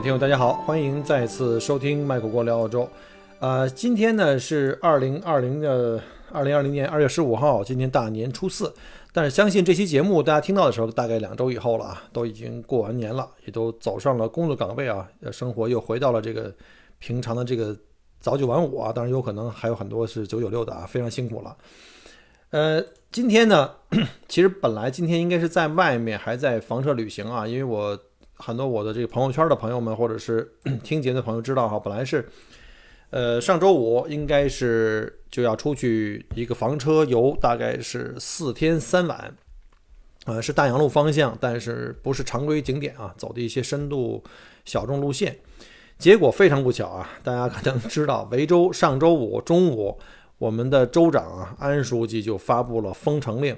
听友，大家好，欢迎再次收听麦克郭聊澳洲。呃，今天呢是二零二零的二零二零年二月十五号，今天大年初四。但是相信这期节目大家听到的时候，大概两周以后了啊，都已经过完年了，也都走上了工作岗位啊，生活又回到了这个平常的这个早九晚五啊。当然有可能还有很多是九九六的啊，非常辛苦了。呃，今天呢，其实本来今天应该是在外面还在房车旅行啊，因为我。很多我的这个朋友圈的朋友们，或者是 听节的朋友知道哈，本来是，呃，上周五应该是就要出去一个房车游，大概是四天三晚，呃，是大洋路方向，但是不是常规景点啊，走的一些深度小众路线。结果非常不巧啊，大家可能知道，维州上周五中午，我们的州长啊安书记就发布了封城令。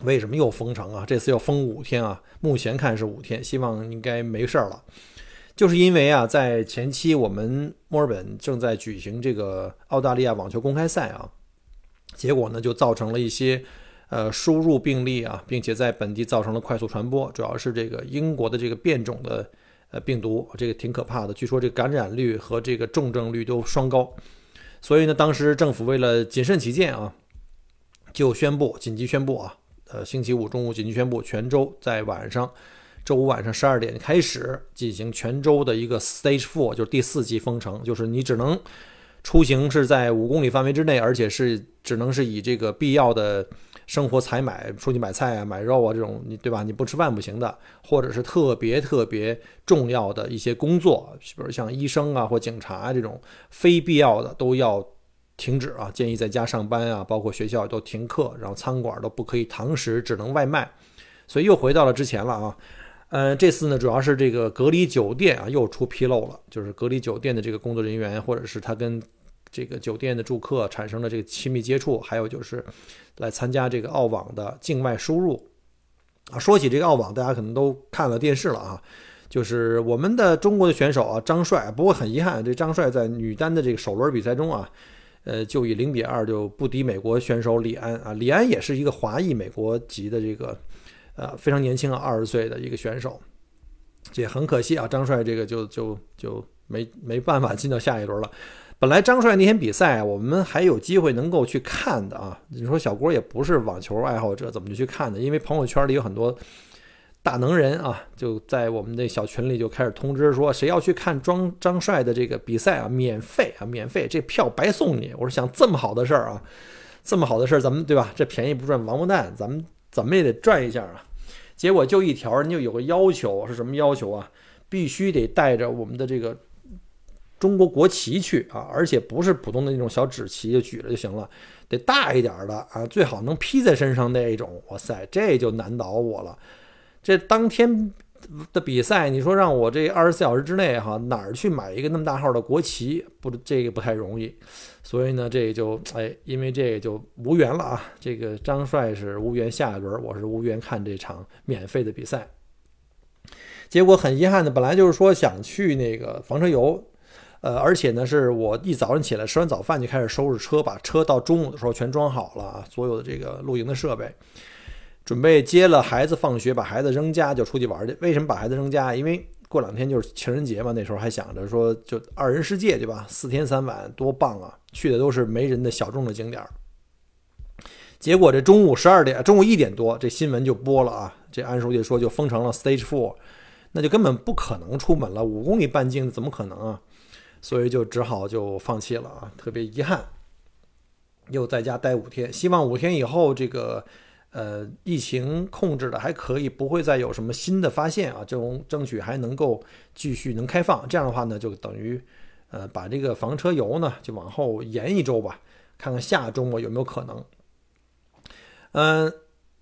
为什么又封城啊？这次要封五天啊！目前看是五天，希望应该没事儿了。就是因为啊，在前期我们墨尔本正在举行这个澳大利亚网球公开赛啊，结果呢就造成了一些呃输入病例啊，并且在本地造成了快速传播，主要是这个英国的这个变种的呃病毒，这个挺可怕的。据说这个感染率和这个重症率都双高，所以呢，当时政府为了谨慎起见啊，就宣布紧急宣布啊。呃，星期五中午紧急宣布，全州在晚上，周五晚上十二点开始进行全州的一个 Stage Four，就是第四级封城，就是你只能出行是在五公里范围之内，而且是只能是以这个必要的生活采买，出去买菜啊、买肉啊这种，你对吧？你不吃饭不行的，或者是特别特别重要的一些工作，比如像医生啊或警察这种非必要的都要。停止啊！建议在家上班啊，包括学校都停课，然后餐馆都不可以堂食，只能外卖。所以又回到了之前了啊。呃，这次呢，主要是这个隔离酒店啊又出纰漏了，就是隔离酒店的这个工作人员，或者是他跟这个酒店的住客产生了这个亲密接触，还有就是来参加这个澳网的境外输入啊。说起这个澳网，大家可能都看了电视了啊，就是我们的中国的选手啊张帅，不过很遗憾，这张帅在女单的这个首轮比赛中啊。呃，就以零比二就不敌美国选手李安啊，李安也是一个华裔美国籍的这个，呃，非常年轻啊，二十岁的一个选手，这很可惜啊，张帅这个就就就没没办法进到下一轮了。本来张帅那天比赛我们还有机会能够去看的啊，你说小郭也不是网球爱好者，怎么就去看呢？因为朋友圈里有很多。大能人啊，就在我们那小群里就开始通知说，谁要去看庄张帅的这个比赛啊，免费啊，免费，这票白送你。我说想这么好的事儿啊，这么好的事儿，咱们对吧？这便宜不赚王八蛋，咱们怎么也得赚一下啊。结果就一条，人家有个要求是什么要求啊？必须得带着我们的这个中国国旗去啊，而且不是普通的那种小纸旗就举着就行了，得大一点的啊，最好能披在身上那一种。哇塞，这就难倒我了。这当天的比赛，你说让我这二十四小时之内哈哪儿去买一个那么大号的国旗？不，这个不太容易。所以呢，这就哎，因为这个就无缘了啊。这个张帅是无缘下一轮，我是无缘看这场免费的比赛。结果很遗憾的，本来就是说想去那个房车游，呃，而且呢是我一早上起来吃完早饭就开始收拾车，把车到中午的时候全装好了啊，所有的这个露营的设备。准备接了孩子放学，把孩子扔家就出去玩去。为什么把孩子扔家？因为过两天就是情人节嘛。那时候还想着说，就二人世界，对吧？四天三晚多棒啊！去的都是没人的小众的景点。结果这中午十二点，中午一点多，这新闻就播了啊。这安书记说就封城了，Stage Four，那就根本不可能出门了。五公里半径怎么可能啊？所以就只好就放弃了啊，特别遗憾。又在家待五天，希望五天以后这个。呃，疫情控制的还可以，不会再有什么新的发现啊，这种争取还能够继续能开放。这样的话呢，就等于呃把这个房车游呢就往后延一周吧，看看下周末有没有可能。嗯，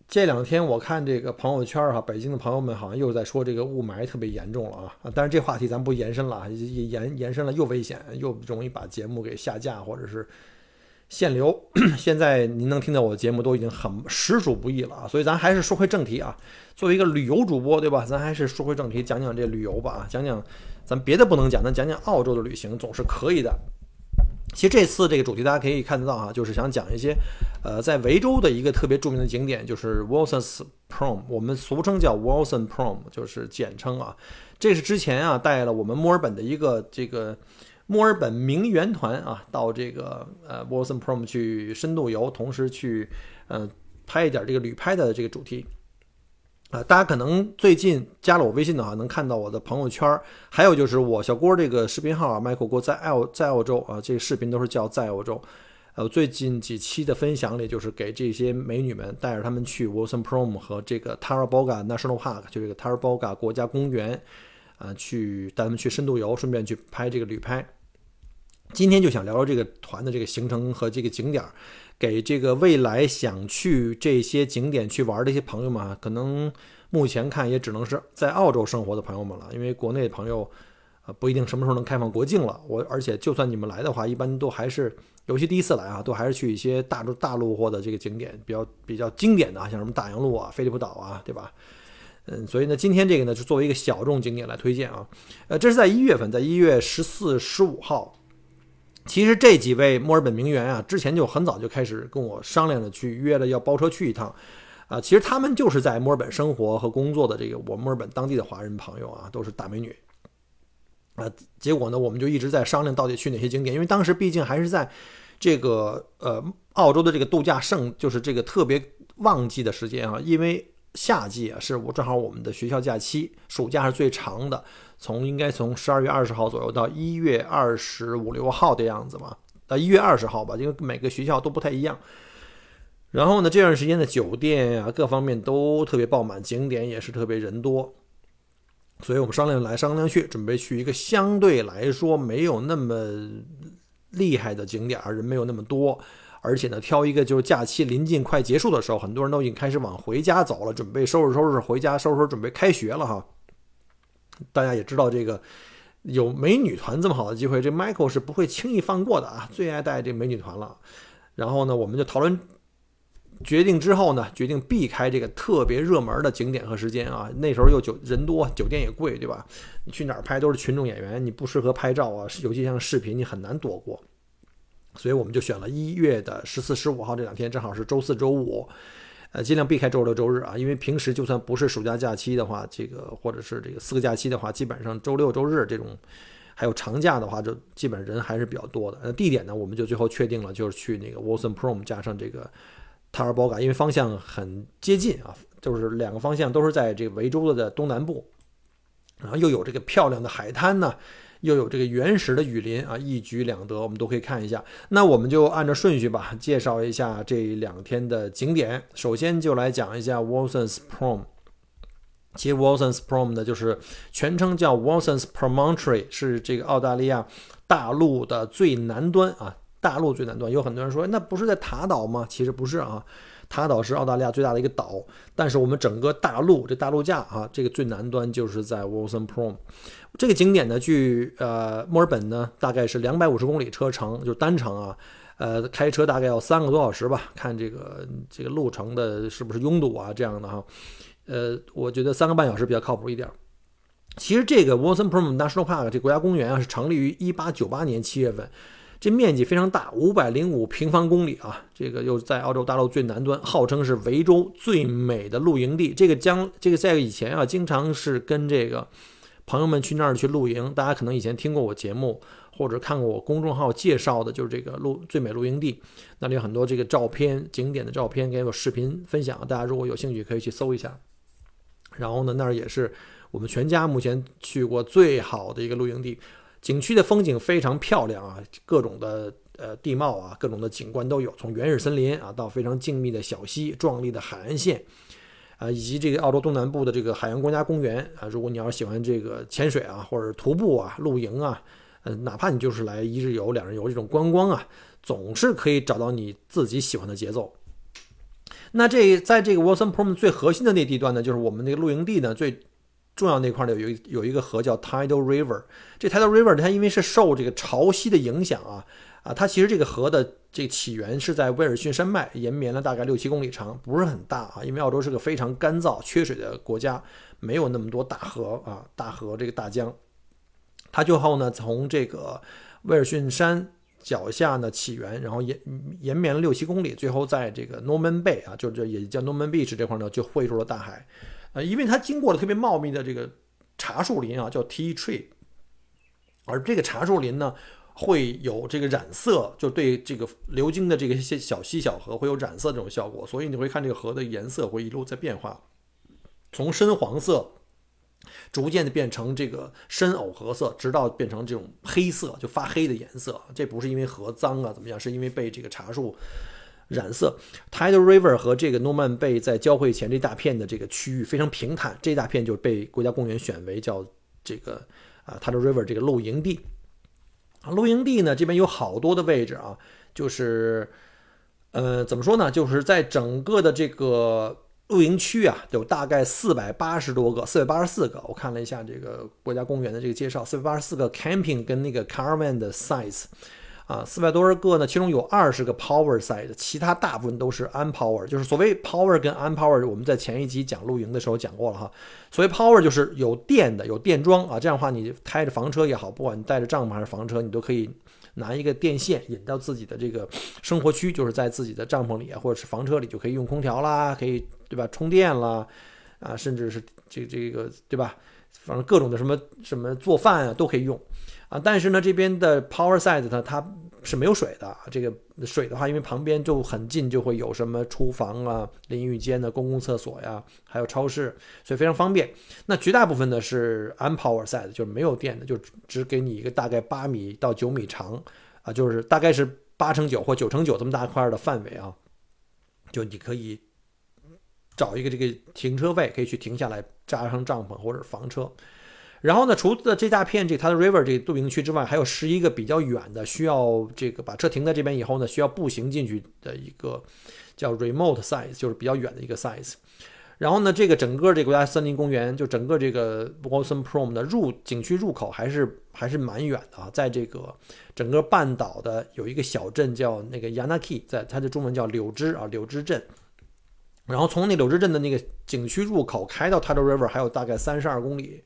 这两天我看这个朋友圈哈，北京的朋友们好像又在说这个雾霾特别严重了啊！但是这话题咱不延伸了，延延伸了又危险，又容易把节目给下架或者是限流。现在您能听到我的节目都已经很实属不易了啊！所以咱还是说回正题啊，作为一个旅游主播，对吧？咱还是说回正题，讲讲这旅游吧啊，讲讲咱别的不能讲，咱讲讲澳洲的旅行总是可以的。其实这次这个主题大家可以看得到啊，就是想讲一些，呃，在维州的一个特别著名的景点，就是 Wilson's Prom，我们俗称叫 Wilsons Prom，就是简称啊。这是之前啊带了我们墨尔本的一个这个墨尔本名媛团啊，到这个呃 Wilson Prom 去深度游，同时去呃拍一点这个旅拍的这个主题。啊，大家可能最近加了我微信的话，能看到我的朋友圈还有就是我小郭这个视频号啊，Michael 郭在澳在澳洲啊，这个视频都是叫在澳洲。呃，最近几期的分享里，就是给这些美女们带着她们去 Wilson Prom 和这个 Taraboga National Park，就这个 Taraboga 国家公园，啊，去带他们去深度游，顺便去拍这个旅拍。今天就想聊聊这个团的这个行程和这个景点儿。给这个未来想去这些景点去玩的一些朋友们啊，可能目前看也只能是在澳洲生活的朋友们了，因为国内朋友，呃，不一定什么时候能开放国境了。我而且就算你们来的话，一般都还是，尤其第一次来啊，都还是去一些大陆大陆或者这个景点比较比较经典的啊，像什么大洋路啊、菲利普岛啊，对吧？嗯，所以呢，今天这个呢，就作为一个小众景点来推荐啊。呃，这是在一月份，在一月十四、十五号。其实这几位墨尔本名媛啊，之前就很早就开始跟我商量着去约了要包车去一趟，啊，其实他们就是在墨尔本生活和工作的这个我墨尔本当地的华人朋友啊，都是大美女，啊，结果呢，我们就一直在商量到底去哪些景点，因为当时毕竟还是在这个呃澳洲的这个度假盛，就是这个特别旺季的时间啊，因为夏季啊是我正好我们的学校假期，暑假是最长的。从应该从十二月二十号左右到一月二十五六号的样子吧，呃，一月二十号吧，因为每个学校都不太一样。然后呢，这段时间的酒店呀，各方面都特别爆满，景点也是特别人多，所以我们商量来商量去，准备去一个相对来说没有那么厉害的景点，人没有那么多，而且呢，挑一个就是假期临近快结束的时候，很多人都已经开始往回家走了，准备收拾收拾回家，收拾收拾准备开学了哈。大家也知道，这个有美女团这么好的机会，这 Michael 是不会轻易放过的啊！最爱带这美女团了。然后呢，我们就讨论决定之后呢，决定避开这个特别热门的景点和时间啊。那时候又酒人多，酒店也贵，对吧？你去哪儿拍都是群众演员，你不适合拍照啊，尤其像视频，你很难躲过。所以我们就选了一月的十四、十五号这两天，正好是周四周五。呃，尽量避开周六周日啊，因为平时就算不是暑假假期的话，这个或者是这个四个假期的话，基本上周六周日这种还有长假的话，就基本人还是比较多的。那地点呢，我们就最后确定了，就是去那个 Wilson Prom 加上这个 Taraboga，因为方向很接近啊，就是两个方向都是在这个维州的东南部，然后又有这个漂亮的海滩呢。又有这个原始的雨林啊，一举两得，我们都可以看一下。那我们就按照顺序吧，介绍一下这两天的景点。首先就来讲一下 Wilson's Prom。其实 Wilson's Prom 呢，就是全称叫 Wilson's Promontory，是这个澳大利亚大陆的最南端啊，大陆最南端。有很多人说，那不是在塔岛吗？其实不是啊。塔岛是澳大利亚最大的一个岛，但是我们整个大陆这大陆架啊，这个最南端就是在 Wilson Prom 这个景点呢，距呃墨尔本呢大概是两百五十公里车程，就是单程啊，呃开车大概要三个多小时吧，看这个这个路程的是不是拥堵啊这样的哈，呃我觉得三个半小时比较靠谱一点。其实这个 Wilson Prom National Park 这国家公园啊是成立于一八九八年七月份。这面积非常大，五百零五平方公里啊！这个又在澳洲大陆最南端，号称是维州最美的露营地。这个将这个在以前啊，经常是跟这个朋友们去那儿去露营。大家可能以前听过我节目或者看过我公众号介绍的，就是这个露最美露营地。那里有很多这个照片、景点的照片，给我视频分享。大家如果有兴趣，可以去搜一下。然后呢，那儿也是我们全家目前去过最好的一个露营地。景区的风景非常漂亮啊，各种的呃地貌啊，各种的景观都有，从原始森林啊到非常静谧的小溪、壮丽的海岸线，啊，以及这个澳洲东南部的这个海洋国家公园啊。如果你要是喜欢这个潜水啊，或者徒步啊、露营啊，呃，哪怕你就是来一日游、两日游这种观光啊，总是可以找到你自己喜欢的节奏。那这在这个 Wilson Prom 最核心的那地段呢，就是我们那个露营地呢最重要那块呢有有一个河叫 Tidal River。这 Tidal River 它因为是受这个潮汐的影响啊啊，它其实这个河的这起源是在威尔逊山脉，延绵了大概六七公里长，不是很大啊。因为澳洲是个非常干燥、缺水的国家，没有那么多大河啊，大河这个大江。它最后呢从这个威尔逊山。脚下呢起源，然后延延绵了六七公里，最后在这个 Norman 贝啊，就这也叫 Norman Beach 这块呢，就汇入了大海。呃，因为它经过了特别茂密的这个茶树林啊，叫 Tea Tree，而这个茶树林呢，会有这个染色，就对这个流经的这个些小溪小河会有染色这种效果，所以你会看这个河的颜色会一路在变化，从深黄色。逐渐的变成这个深藕荷色，直到变成这种黑色，就发黑的颜色。这不是因为河脏啊怎么样，是因为被这个茶树染色。Tidal River 和这个诺曼贝在交汇前这大片的这个区域非常平坦，这大片就被国家公园选为叫这个啊 Tidal River 这个露营地。露营地呢这边有好多的位置啊，就是呃怎么说呢，就是在整个的这个。露营区啊，有大概四百八十多个，四百八十四个。我看了一下这个国家公园的这个介绍，四百八十四个 camping 跟那个 caravan 的 size 啊，四百多个呢？其中有二十个 power side，其他大部分都是 unpower。就是所谓 power 跟 unpower，我们在前一集讲露营的时候讲过了哈。所谓 power 就是有电的，有电桩啊，这样的话你开着房车也好，不管你带着帐篷还是房车，你都可以。拿一个电线引到自己的这个生活区，就是在自己的帐篷里啊，或者是房车里，就可以用空调啦，可以对吧？充电啦，啊，甚至是这这个对吧？反正各种的什么什么做饭啊都可以用啊。但是呢，这边的 Power Side 呢，它是没有水的。这个水的话，因为旁边就很近，就会有什么厨房啊、淋浴间的公共厕所呀，还有超市，所以非常方便。那绝大部分呢是 Unpower Side，就是没有电的，就只给你一个大概八米到九米长啊，就是大概是八乘九或九乘九这么大块的范围啊，就你可以找一个这个停车位，可以去停下来扎上帐篷或者房车。然后呢，除了这大片这它的 river 这个露营区之外，还有十一个比较远的，需要这个把车停在这边以后呢，需要步行进去的一个叫 remote size，就是比较远的一个 size。然后呢，这个整个这个国家森林公园就整个这个 Wilson Prom 的入景区入口还是还是蛮远的啊，在这个整个半岛的有一个小镇叫那个 Yanaki，在它的中文叫柳枝啊柳枝镇。然后从那柳枝镇的那个景区入口开到 Tidal River 还有大概三十二公里。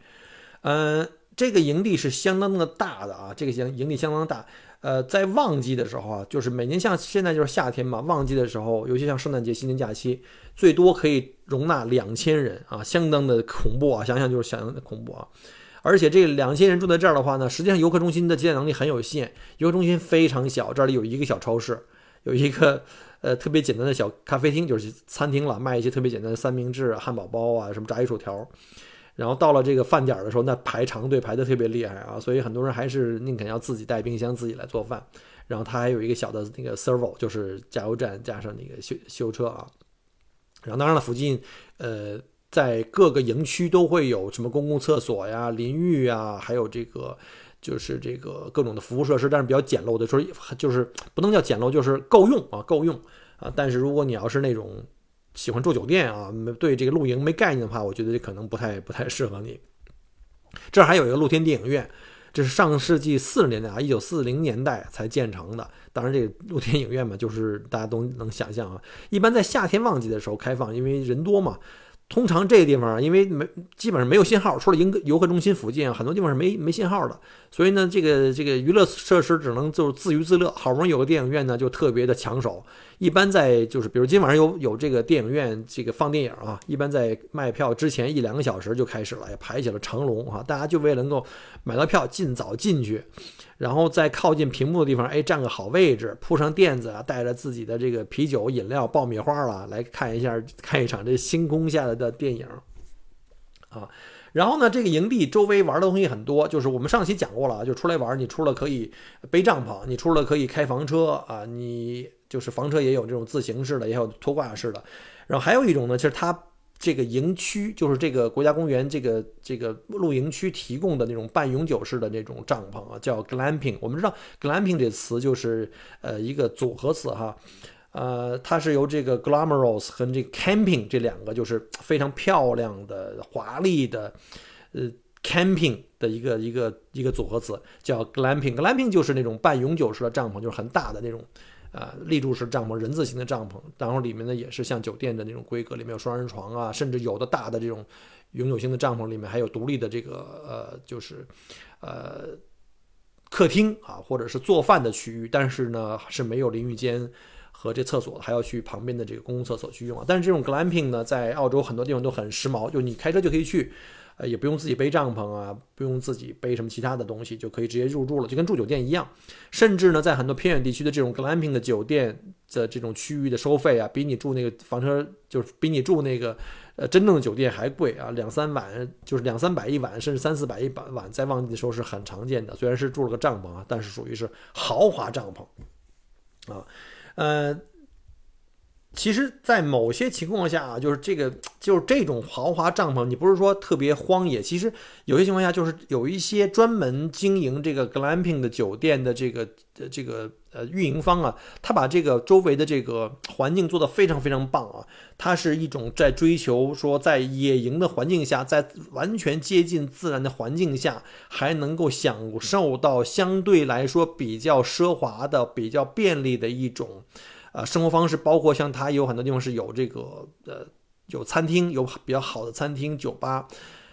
嗯，这个营地是相当的大的啊，这个营营地相当大。呃，在旺季的时候啊，就是每年像现在就是夏天嘛，旺季的时候，尤其像圣诞节、新年假期，最多可以容纳两千人啊，相当的恐怖啊，想想就是相当的恐怖啊。而且这两千人住在这儿的话呢，实际上游客中心的接待能力很有限，游客中心非常小，这里有一个小超市，有一个呃特别简单的小咖啡厅，就是餐厅了，卖一些特别简单的三明治、汉堡包啊，什么炸鱼薯条。然后到了这个饭点的时候，那排长队排的特别厉害啊，所以很多人还是宁肯要自己带冰箱自己来做饭。然后他还有一个小的那个 servo，就是加油站加上那个修修车啊。然后当然了，附近呃在各个营区都会有什么公共厕所呀、淋浴啊，还有这个就是这个各种的服务设施，但是比较简陋的，说就是不能叫简陋，就是够用啊，够用啊。但是如果你要是那种。喜欢住酒店啊？对这个露营没概念的话，我觉得这可能不太不太适合你。这儿还有一个露天电影院，这是上世纪四十年代啊，一九四零年代才建成的。当然，这个露天影院嘛，就是大家都能想象啊。一般在夏天旺季的时候开放，因为人多嘛。通常这个地方，因为没基本上没有信号，除了游游客中心附近，很多地方是没没信号的。所以呢，这个这个娱乐设施只能就是自娱自乐。好不容易有个电影院呢，就特别的抢手。一般在就是，比如今晚上有有这个电影院这个放电影啊，一般在卖票之前一两个小时就开始了，也排起了长龙啊。大家就为了能够买到票，尽早进去，然后在靠近屏幕的地方，哎，占个好位置，铺上垫子啊，带着自己的这个啤酒、饮料、爆米花了，来看一下 看一场这星空下的的电影啊。然后呢，这个营地周围玩的东西很多，就是我们上期讲过了，就出来玩，你除了可以背帐篷，你除了可以开房车啊，你。就是房车也有这种自行式的，也有拖挂式的，然后还有一种呢，就是它这个营区，就是这个国家公园这个这个露营区提供的那种半永久式的那种帐篷啊，叫 glamping。我们知道 glamping 这词就是呃一个组合词哈，呃，它是由这个 glamorous 和这个 camping 这两个就是非常漂亮的、华丽的，呃，camping 的一个一个一个组合词，叫 glamping。glamping 就是那种半永久式的帐篷，就是很大的那种。呃，立柱式帐篷、人字形的帐篷，然后里面呢也是像酒店的那种规格，里面有双人床啊，甚至有的大的这种永久性的帐篷里面还有独立的这个呃，就是呃客厅啊，或者是做饭的区域，但是呢是没有淋浴间和这厕所，还要去旁边的这个公共厕所去用啊。但是这种 glamping 呢，在澳洲很多地方都很时髦，就你开车就可以去。呃，也不用自己背帐篷啊，不用自己背什么其他的东西，就可以直接入住了，就跟住酒店一样。甚至呢，在很多偏远地区的这种 glamping 的酒店的这种区域的收费啊，比你住那个房车，就是比你住那个呃真正的酒店还贵啊，两三晚就是两三百一晚，甚至三四百一晚，在旺季的时候是很常见的。虽然是住了个帐篷啊，但是属于是豪华帐篷啊，呃。其实，在某些情况下啊，就是这个，就是这种豪华帐篷，你不是说特别荒野。其实有些情况下，就是有一些专门经营这个 glamping 的酒店的这个呃这个呃运营方啊，他把这个周围的这个环境做得非常非常棒啊。它是一种在追求说，在野营的环境下，在完全接近自然的环境下，还能够享受到相对来说比较奢华的、比较便利的一种。呃，生活方式包括像它有很多地方是有这个呃有餐厅，有比较好的餐厅、酒吧，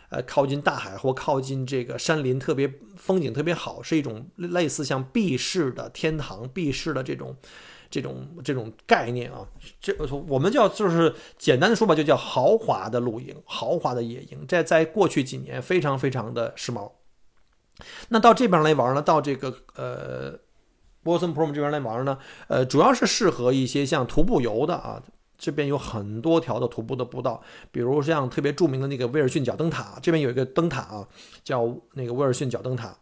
呃，靠近大海或靠近这个山林，特别风景特别好，是一种类似像避世的天堂、避世的这种这种这种概念啊。这我们叫就是简单的说吧，就叫豪华的露营、豪华的野营，在在过去几年非常非常的时髦。那到这边来玩呢，到这个呃。波森 Prom 这边来玩呢，呃，主要是适合一些像徒步游的啊，这边有很多条的徒步的步道，比如像特别著名的那个威尔逊角灯塔，这边有一个灯塔啊，叫那个威尔逊角灯塔。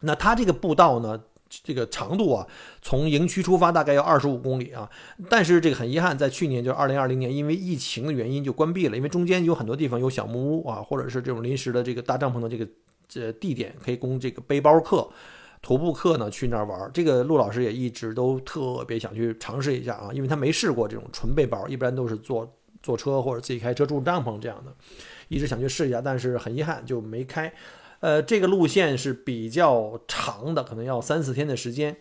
那它这个步道呢，这个长度啊，从营区出发大概要二十五公里啊，但是这个很遗憾，在去年就二零二零年，因为疫情的原因就关闭了，因为中间有很多地方有小木屋啊，或者是这种临时的这个大帐篷的这个这地点，可以供这个背包客。徒步客呢去那儿玩，这个陆老师也一直都特别想去尝试一下啊，因为他没试过这种纯背包，一般都是坐坐车或者自己开车住帐篷这样的，一直想去试一下，但是很遗憾就没开。呃，这个路线是比较长的，可能要三四天的时间，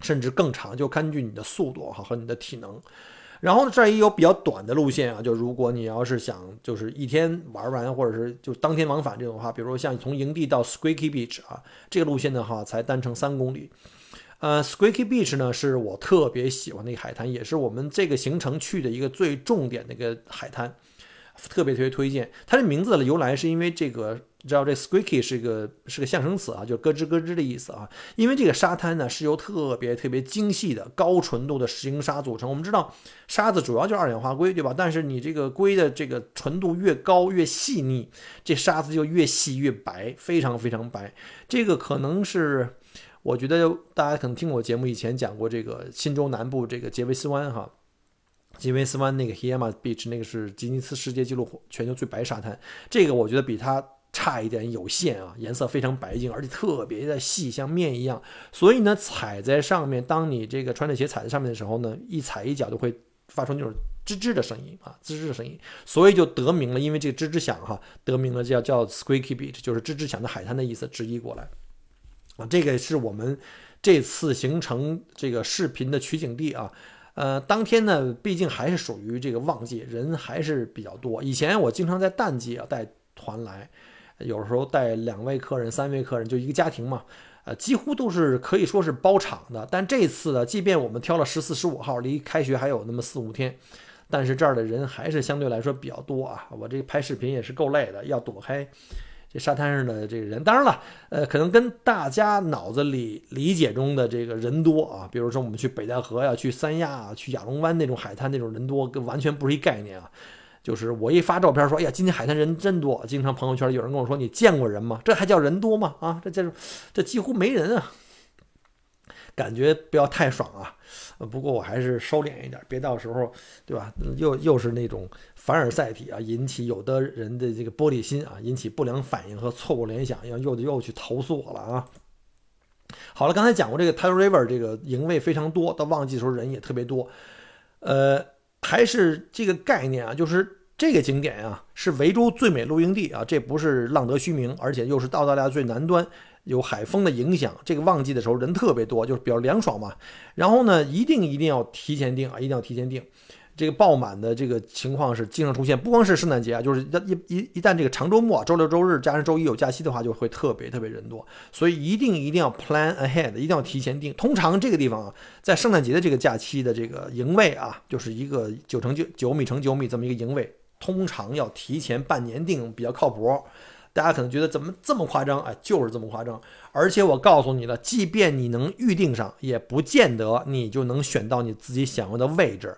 甚至更长，就根据你的速度哈和你的体能。然后呢，这儿也有比较短的路线啊，就如果你要是想就是一天玩完，或者是就当天往返这种话，比如说像从营地到 Squeaky Beach 啊，这个路线的话才单程三公里。呃，Squeaky Beach 呢是我特别喜欢的一个海滩，也是我们这个行程去的一个最重点的一个海滩，特别特别推荐。它的名字的由来是因为这个。你知道这 squeaky 是一个是个象声词啊，就咯吱咯吱的意思啊。因为这个沙滩呢是由特别特别精细的高纯度的石英砂组成。我们知道沙子主要就是二氧化硅，对吧？但是你这个硅的这个纯度越高越细腻，这沙子就越细越白，非常非常白。这个可能是我觉得大家可能听我节目以前讲过这个新州南部这个杰维斯湾哈，杰维斯湾那个 h i a m a Beach 那个是吉尼斯世界纪录全球最白沙滩。这个我觉得比它。差一点有限啊，颜色非常白净，而且特别的细，像面一样。所以呢，踩在上面，当你这个穿着鞋踩在上面的时候呢，一踩一脚就会发出那种吱吱的声音啊，吱吱的声音。所以就得名了，因为这个吱吱响哈，得名了叫叫 Squeaky Beach，就是吱吱响的海滩的意思，直译过来啊。这个是我们这次行程这个视频的取景地啊。呃，当天呢，毕竟还是属于这个旺季，人还是比较多。以前我经常在淡季啊带团来。有时候带两位客人、三位客人，就一个家庭嘛，呃，几乎都是可以说是包场的。但这次呢，即便我们挑了十四、十五号，离开学还有那么四五天，但是这儿的人还是相对来说比较多啊。我这拍视频也是够累的，要躲开这沙滩上的这个人。当然了，呃，可能跟大家脑子里理解中的这个人多啊，比如说我们去北戴河呀、去三亚、去亚龙湾那种海滩那种人多，跟完全不是一概念啊。就是我一发照片说，哎呀，今天海滩人真多。经常朋友圈有人跟我说，你见过人吗？这还叫人多吗？啊，这这这几乎没人啊，感觉不要太爽啊。不过我还是收敛一点，别到时候对吧？又又是那种凡尔赛体啊，引起有的人的这个玻璃心啊，引起不良反应和错误联想，要又又去投诉我了啊。好了，刚才讲过这个 Tidal River 这个营位非常多，到旺季的时候人也特别多。呃，还是这个概念啊，就是这个景点啊是维州最美露营地啊，这不是浪得虚名，而且又是澳大利亚最南端，有海风的影响，这个旺季的时候人特别多，就是比较凉爽嘛。然后呢，一定一定要提前订啊，一定要提前订。这个爆满的这个情况是经常出现，不光是圣诞节啊，就是一一一旦这个长周末，周六周日加上周一有假期的话，就会特别特别人多，所以一定一定要 plan ahead，一定要提前订。通常这个地方啊，在圣诞节的这个假期的这个营位啊，就是一个九乘九九米乘九米这么一个营位，通常要提前半年订比较靠谱。大家可能觉得怎么这么夸张？哎，就是这么夸张。而且我告诉你了，即便你能预定上，也不见得你就能选到你自己想要的位置。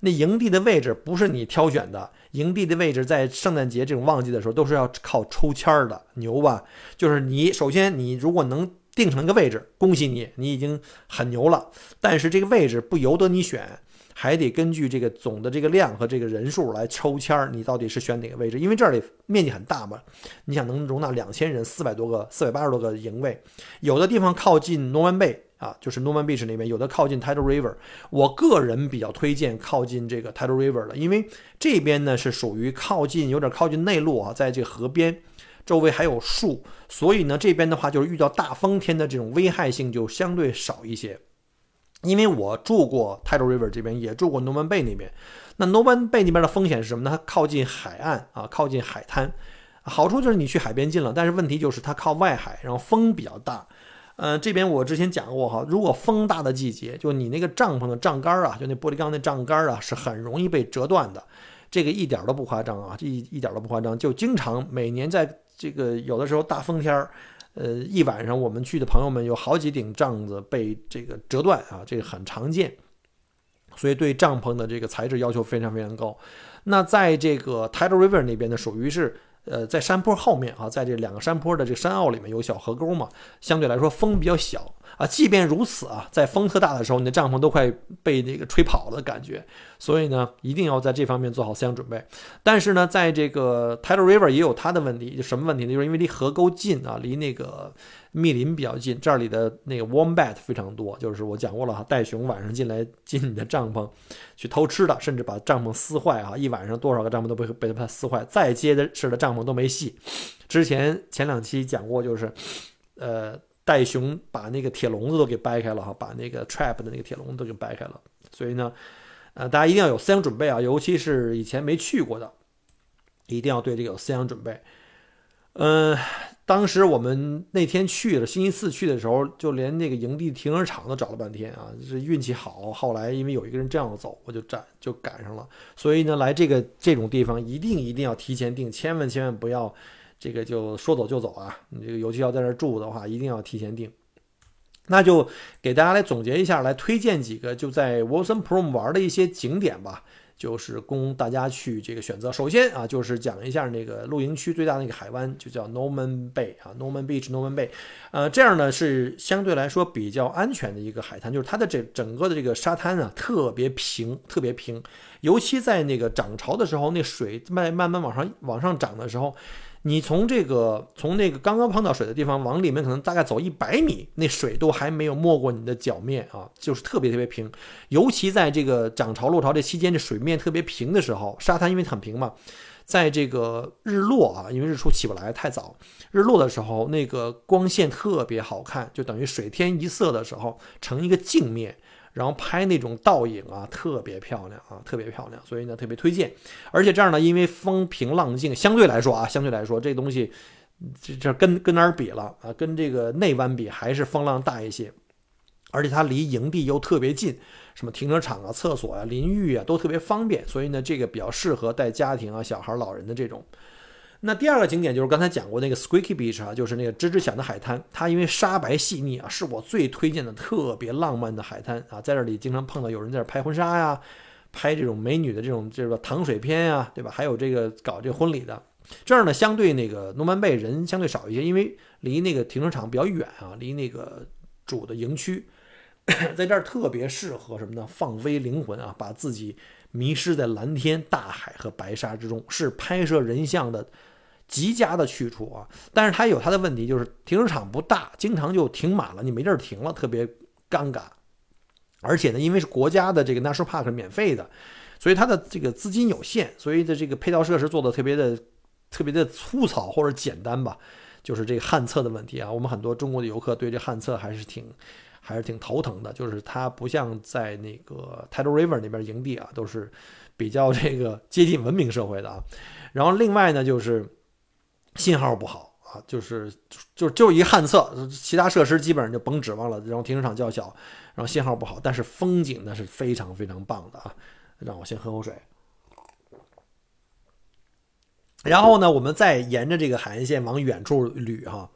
那营地的位置不是你挑选的，营地的位置在圣诞节这种旺季的时候都是要靠抽签的，牛吧？就是你首先你如果能定成一个位置，恭喜你，你已经很牛了。但是这个位置不由得你选，还得根据这个总的这个量和这个人数来抽签，你到底是选哪个位置？因为这里面积很大嘛，你想能容纳两千人，四百多个、四百八十多个营位，有的地方靠近诺曼贝。啊，就是 Norman Beach 那边有的靠近 Tidal River，我个人比较推荐靠近这个 Tidal River 的，因为这边呢是属于靠近有点靠近内陆啊，在这个河边，周围还有树，所以呢这边的话就是遇到大风天的这种危害性就相对少一些。因为我住过 Tidal River 这边，也住过 Norman Bay 那边，那 Norman Bay 那边的风险是什么呢？它靠近海岸啊，靠近海滩，好处就是你去海边近了，但是问题就是它靠外海，然后风比较大。呃，这边我之前讲过哈，如果风大的季节，就你那个帐篷的帐杆啊，就那玻璃钢那帐杆啊，是很容易被折断的。这个一点都不夸张啊，这一一点都不夸张。就经常每年在这个有的时候大风天儿，呃，一晚上我们去的朋友们有好几顶帐子被这个折断啊，这个很常见。所以对帐篷的这个材质要求非常非常高。那在这个 Tidal River 那边呢，属于是。呃，在山坡后面啊，在这两个山坡的这个山坳里面有小河沟嘛，相对来说风比较小。啊。即便如此啊，在风特大的时候，你的帐篷都快被那个吹跑了的感觉。所以呢，一定要在这方面做好思想准备。但是呢，在这个 Tidal River 也有它的问题，就什么问题呢？就是因为离河沟近啊，离那个。密林比较近，这里的那个 wombat 非常多，就是我讲过了哈，袋熊晚上进来进你的帐篷去偷吃的，甚至把帐篷撕坏啊！一晚上多少个帐篷都被被它撕坏，再结实的帐篷都没戏。之前前两期讲过，就是呃，袋熊把那个铁笼子都给掰开了哈，把那个 trap 的那个铁笼子都给掰开了。所以呢，呃，大家一定要有思想准备啊，尤其是以前没去过的，一定要对这个有思想准备。嗯。当时我们那天去了，星期四去的时候，就连那个营地停车场都找了半天啊，是运气好。后来因为有一个人这样走，我就站就赶上了。所以呢，来这个这种地方一定一定要提前订，千万千万不要这个就说走就走啊！你这个尤其要在这住的话，一定要提前订。那就给大家来总结一下，来推荐几个就在 Wilson Prom 玩的一些景点吧。就是供大家去这个选择。首先啊，就是讲一下那个露营区最大的那个海湾，就叫 Norman Bay 啊，Norman Beach，Norman Bay。呃，这样呢是相对来说比较安全的一个海滩，就是它的这整个的这个沙滩啊特别平，特别平，尤其在那个涨潮的时候，那水慢慢慢往上往上涨的时候。你从这个从那个刚刚碰到水的地方往里面可能大概走一百米，那水都还没有没过你的脚面啊，就是特别特别平。尤其在这个涨潮落潮这期间，这水面特别平的时候，沙滩因为很平嘛，在这个日落啊，因为日出起不来太早，日落的时候那个光线特别好看，就等于水天一色的时候成一个镜面。然后拍那种倒影啊，特别漂亮啊，特别漂亮，所以呢特别推荐。而且这样呢，因为风平浪静，相对来说啊，相对来说这东西，这这跟跟哪儿比了啊？跟这个内湾比，还是风浪大一些。而且它离营地又特别近，什么停车场啊、厕所啊、淋浴啊都特别方便，所以呢，这个比较适合带家庭啊、小孩、老人的这种。那第二个景点就是刚才讲过那个 Squeaky Beach 啊，就是那个吱吱响的海滩。它因为沙白细腻啊，是我最推荐的特别浪漫的海滩啊。在这里经常碰到有人在这拍婚纱呀，拍这种美女的这种这个糖水片呀，对吧？还有这个搞这个婚礼的。这儿呢，相对那个诺曼贝人相对少一些，因为离那个停车场比较远啊，离那个主的营区，在这儿特别适合什么呢？放飞灵魂啊，把自己迷失在蓝天、大海和白沙之中，是拍摄人像的。极佳的去处啊。但是它有它的问题，就是停车场不大，经常就停满了，你没地儿停了，特别尴尬。而且呢，因为是国家的这个 national park 免费的，所以它的这个资金有限，所以的这个配套设施做的特别的特别的粗糙或者简单吧。就是这个旱厕的问题啊，我们很多中国的游客对这旱厕还是挺还是挺头疼的。就是它不像在那个 Tidal River 那边营地啊，都是比较这个接近文明社会的啊。然后另外呢，就是信号不好啊，就是就就一旱厕，其他设施基本上就甭指望了。然后停车场较小，然后信号不好，但是风景呢是非常非常棒的啊。让我先喝口水。然后呢，我们再沿着这个海岸线往远处捋哈，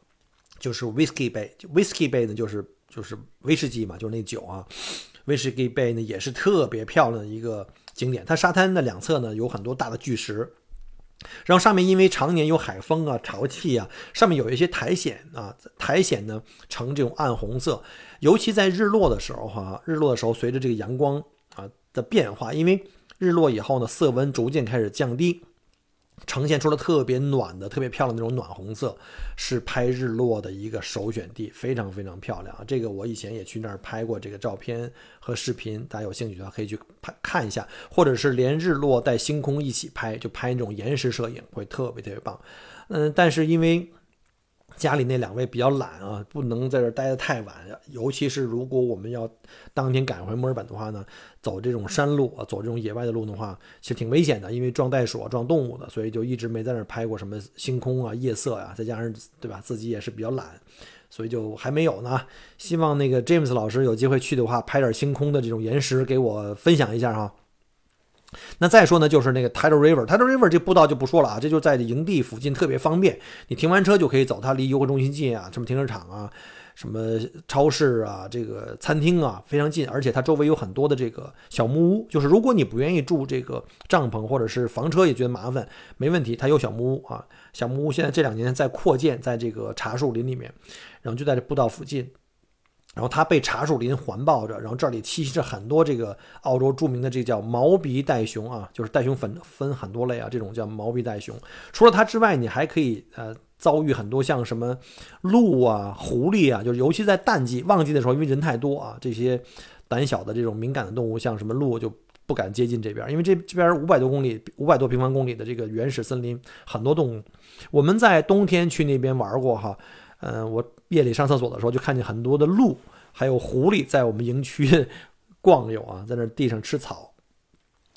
就是 Whiskey Bay，Whiskey Bay 呢就是就是威士忌嘛，就是那酒啊。威士忌杯呢也是特别漂亮的一个景点，它沙滩的两侧呢有很多大的巨石，然后上面因为常年有海风啊、潮气啊，上面有一些苔藓啊，苔藓呢呈这种暗红色，尤其在日落的时候哈，日落的时候随着这个阳光啊的变化，因为日落以后呢，色温逐渐开始降低。呈现出了特别暖的、特别漂亮那种暖红色，是拍日落的一个首选地，非常非常漂亮啊！这个我以前也去那儿拍过这个照片和视频，大家有兴趣的话可以去拍看一下，或者是连日落带星空一起拍，就拍那种延时摄影会特别特别棒。嗯，但是因为。家里那两位比较懒啊，不能在这待得太晚。尤其是如果我们要当天赶回墨尔本的话呢，走这种山路啊，走这种野外的路的话，其实挺危险的，因为撞袋鼠啊、撞动物的，所以就一直没在那儿拍过什么星空啊、夜色呀。再加上对吧，自己也是比较懒，所以就还没有呢。希望那个 James 老师有机会去的话，拍点星空的这种延时给我分享一下哈。那再说呢，就是那个 Tidal River，Tidal River 这步道就不说了啊，这就在营地附近，特别方便。你停完车就可以走，它离游客中心近啊，什么停车场啊，什么超市啊，这个餐厅啊，非常近。而且它周围有很多的这个小木屋，就是如果你不愿意住这个帐篷或者是房车也觉得麻烦，没问题，它有小木屋啊。小木屋现在这两年在扩建，在这个茶树林里面，然后就在这步道附近。然后它被茶树林环抱着，然后这里栖息着很多这个澳洲著名的这叫毛鼻袋熊啊，就是袋熊分分很多类啊，这种叫毛鼻袋熊。除了它之外，你还可以呃遭遇很多像什么鹿啊、狐狸啊，就是尤其在淡季、旺季的时候，因为人太多啊，这些胆小的这种敏感的动物，像什么鹿就不敢接近这边，因为这这边五百多公里、五百多平方公里的这个原始森林，很多动物。我们在冬天去那边玩过哈。嗯，我夜里上厕所的时候就看见很多的鹿，还有狐狸在我们营区 逛悠啊，在那地上吃草。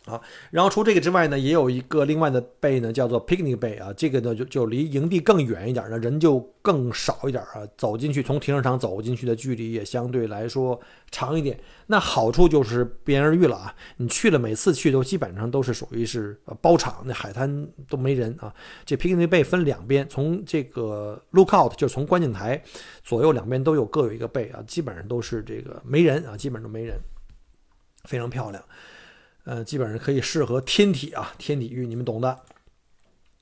啊，然后除这个之外呢，也有一个另外的背呢，叫做 Picnic Bay 啊，这个呢就就离营地更远一点呢，人就更少一点啊，走进去从停车场走进去的距离也相对来说长一点。那好处就是不言而喻了啊，你去了每次去都基本上都是属于是包场，那海滩都没人啊。这 Picnic Bay 分两边，从这个 Lookout 就是从观景台左右两边都有各有一个背啊，基本上都是这个没人啊，基本上都没人，非常漂亮。呃，基本上可以适合天体啊，天体浴，你们懂的。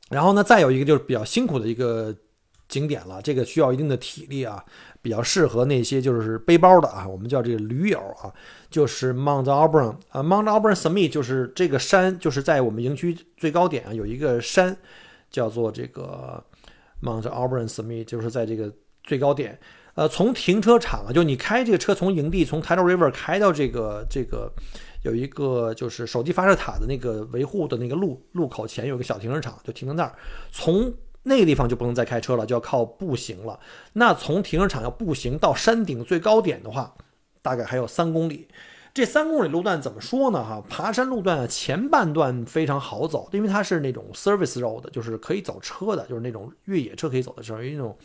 然后呢，再有一个就是比较辛苦的一个景点了，这个需要一定的体力啊，比较适合那些就是背包的啊，我们叫这个驴友啊，就是 Mount Auburn 啊，Mount Auburn Summit 就是这个山，就是在我们营区最高点啊，有一个山叫做这个 Mount Auburn Summit，就是在这个最高点。呃，从停车场啊，就你开这个车从营地从 Tidal River 开到这个这个。有一个就是手机发射塔的那个维护的那个路路口前有一个小停车场，就停在那儿。从那个地方就不能再开车了，就要靠步行了。那从停车场要步行到山顶最高点的话，大概还有三公里。这三公里路段怎么说呢？哈，爬山路段前半段非常好走，因为它是那种 service road，就是可以走车的，就是那种越野车可以走的，属于那种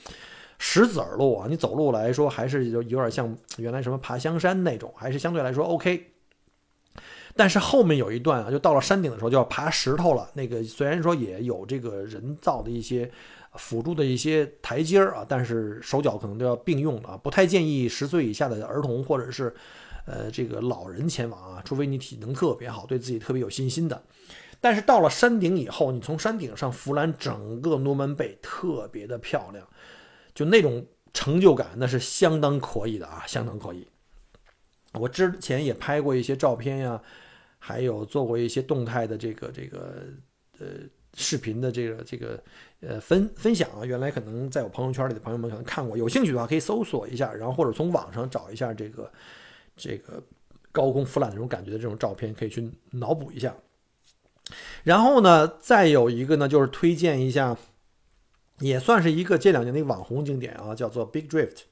石子儿路啊。你走路来说还是有有点像原来什么爬香山那种，还是相对来说 OK。但是后面有一段啊，就到了山顶的时候就要爬石头了。那个虽然说也有这个人造的一些辅助的一些台阶儿啊，但是手脚可能都要并用的啊，不太建议十岁以下的儿童或者是呃这个老人前往啊，除非你体能特别好，对自己特别有信心的。但是到了山顶以后，你从山顶上俯览整个诺门贝，特别的漂亮，就那种成就感那是相当可以的啊，相当可以。我之前也拍过一些照片呀。还有做过一些动态的这个这个呃视频的这个这个呃分分享啊，原来可能在我朋友圈里的朋友们可能看过，有兴趣的话可以搜索一下，然后或者从网上找一下这个这个高空俯览那种感觉的这种照片，可以去脑补一下。然后呢，再有一个呢，就是推荐一下，也算是一个这两年的一个网红景点啊，叫做 Big Drift。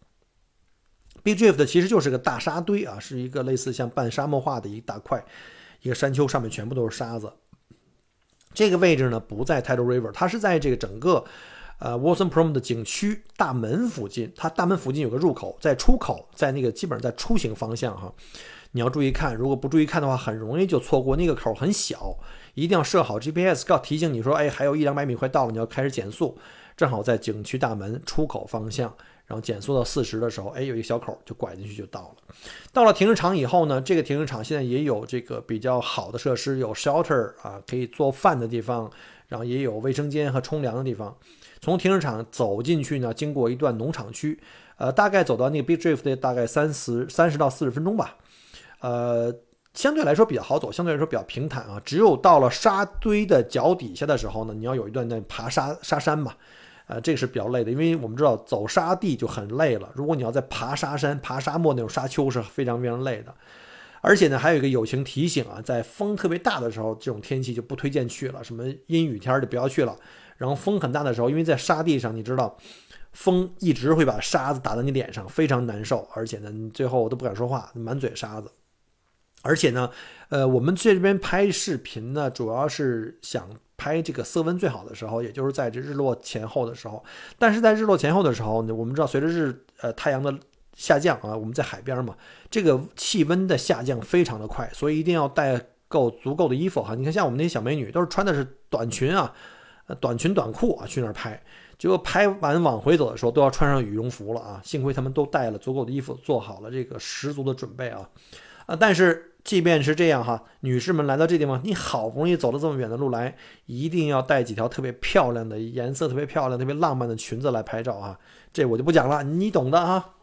Big Drift 其实就是个大沙堆啊，是一个类似像半沙漠化的一大块一个山丘，上面全部都是沙子。这个位置呢不在 Tidal River，它是在这个整个呃 Watson Prom 的景区大门附近。它大门附近有个入口，在出口，在那个基本上在出行方向哈，你要注意看，如果不注意看的话，很容易就错过那个口很小。一定要设好 GPS，告提醒你说，哎，还有一两百米快到了，你要开始减速，正好在景区大门出口方向，然后减速到四十的时候，哎，有一个小口就拐进去就到了。到了停车场以后呢，这个停车场现在也有这个比较好的设施，有 shelter 啊，可以做饭的地方，然后也有卫生间和冲凉的地方。从停车场走进去呢，经过一段农场区，呃，大概走到那个 Big Drift 大概三十三十到四十分钟吧，呃。相对来说比较好走，相对来说比较平坦啊。只有到了沙堆的脚底下的时候呢，你要有一段那爬沙沙山嘛，呃，这个是比较累的，因为我们知道走沙地就很累了。如果你要在爬沙山、爬沙漠那种沙丘是非常非常累的。而且呢，还有一个友情提醒啊，在风特别大的时候，这种天气就不推荐去了，什么阴雨天就不要去了。然后风很大的时候，因为在沙地上，你知道，风一直会把沙子打在你脸上，非常难受。而且呢，你最后我都不敢说话，满嘴沙子。而且呢，呃，我们这边拍视频呢，主要是想拍这个色温最好的时候，也就是在这日落前后的时候。但是在日落前后的时候呢，我们知道随着日呃太阳的下降啊，我们在海边嘛，这个气温的下降非常的快，所以一定要带够足够的衣服哈。你看，像我们那些小美女，都是穿的是短裙啊，短裙短裤啊去那儿拍，结果拍完往回走的时候都要穿上羽绒服了啊。幸亏他们都带了足够的衣服，做好了这个十足的准备啊，啊，但是。即便是这样哈，女士们来到这地方，你好不容易走了这么远的路来，一定要带几条特别漂亮的、颜色特别漂亮、特别浪漫的裙子来拍照啊！这我就不讲了，你懂的啊。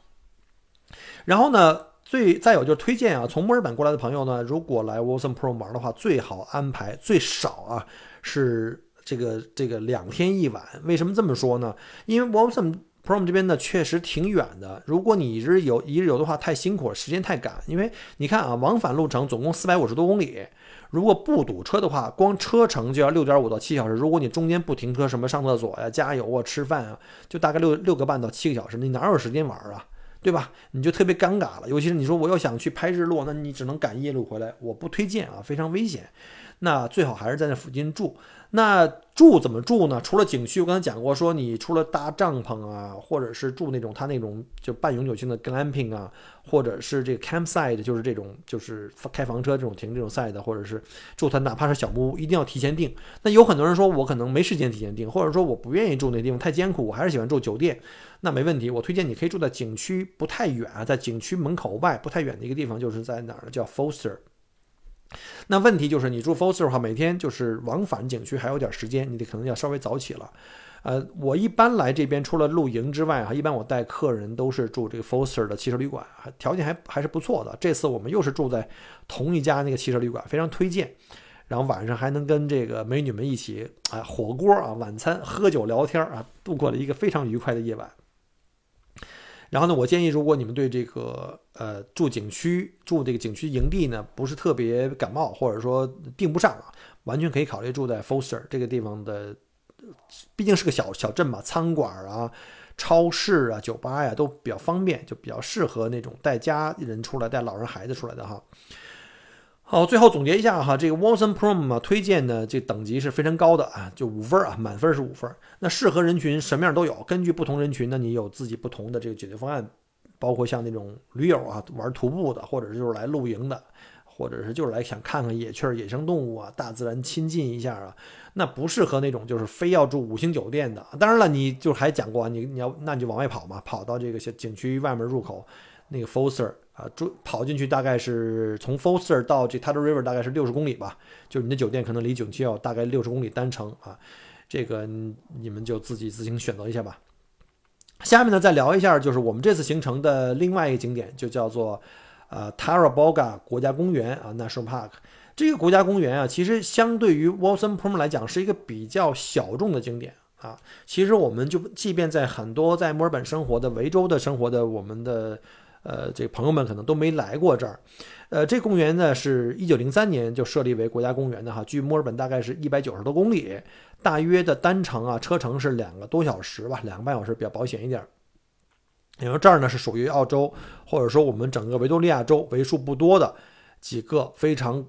然后呢，最再有就是推荐啊，从墨尔本过来的朋友呢，如果来 Watson Pro 玩的话，最好安排最少啊是这个这个两天一晚。为什么这么说呢？因为 Watson Prom 这边呢确实挺远的，如果你一日游一日游的话太辛苦了，时间太赶。因为你看啊，往返路程总共四百五十多公里，如果不堵车的话，光车程就要六点五到七小时。如果你中间不停车，什么上厕所呀、加油啊、吃饭啊，就大概六六个半到七个小时，你哪有时间玩啊？对吧？你就特别尴尬了。尤其是你说我要想去拍日落，那你只能赶夜路回来，我不推荐啊，非常危险。那最好还是在那附近住。那住怎么住呢？除了景区，我刚才讲过，说你除了搭帐篷啊，或者是住那种他那种就半永久性的 glamping 啊，或者是这个 campsite，就是这种就是开房车这种停这种 site，或者是住它哪怕是小木屋，一定要提前订。那有很多人说我可能没时间提前订，或者说我不愿意住那地方太艰苦，我还是喜欢住酒店。那没问题，我推荐你可以住在景区不太远，在景区门口外不太远的一个地方，就是在哪儿呢？叫 Foster。那问题就是，你住 Foster 的话，每天就是往返景区还有点时间，你得可能要稍微早起了。呃，我一般来这边除了露营之外啊，一般我带客人都是住这个 Foster 的汽车旅馆，条件还还是不错的。这次我们又是住在同一家那个汽车旅馆，非常推荐。然后晚上还能跟这个美女们一起啊火锅啊晚餐喝酒聊天啊，度过了一个非常愉快的夜晚。然后呢，我建议，如果你们对这个呃住景区、住这个景区营地呢不是特别感冒，或者说订不上啊，完全可以考虑住在 Foster 这个地方的，毕竟是个小小镇嘛，餐馆啊、超市啊、酒吧呀都比较方便，就比较适合那种带家人出来、带老人孩子出来的哈。好，最后总结一下哈，这个 Watson Prom 啊，推荐的这等级是非常高的啊，就五分啊，满分是五分。那适合人群什么样都有，根据不同人群呢，你有自己不同的这个解决方案，包括像那种驴友啊，玩徒步的，或者就是来露营的，或者是就是来想看看野趣、野生动物啊，大自然亲近一下啊。那不适合那种就是非要住五星酒店的。当然了，你就还讲过，你你要那你就往外跑嘛，跑到这个小景区外面入口那个 Foster。啊，住跑进去大概是从 Foster 到这 Tidal River 大概是六十公里吧，就是你的酒店可能离景区要大概六十公里单程啊，这个你们就自己自行选择一下吧。下面呢再聊一下，就是我们这次行程的另外一个景点，就叫做呃 Tara Boga 国家公园啊 National Park。这个国家公园啊，其实相对于 Wilson Prom 来讲，是一个比较小众的景点啊。其实我们就即便在很多在墨尔本生活的维州的生活的我们的呃这个朋友们，可能都没来过这儿。呃，这公园呢是一九零三年就设立为国家公园的哈，距墨尔本大概是一百九十多公里，大约的单程啊车程是两个多小时吧，两个半小时比较保险一点。因为这儿呢是属于澳洲或者说我们整个维多利亚州为数不多的几个非常。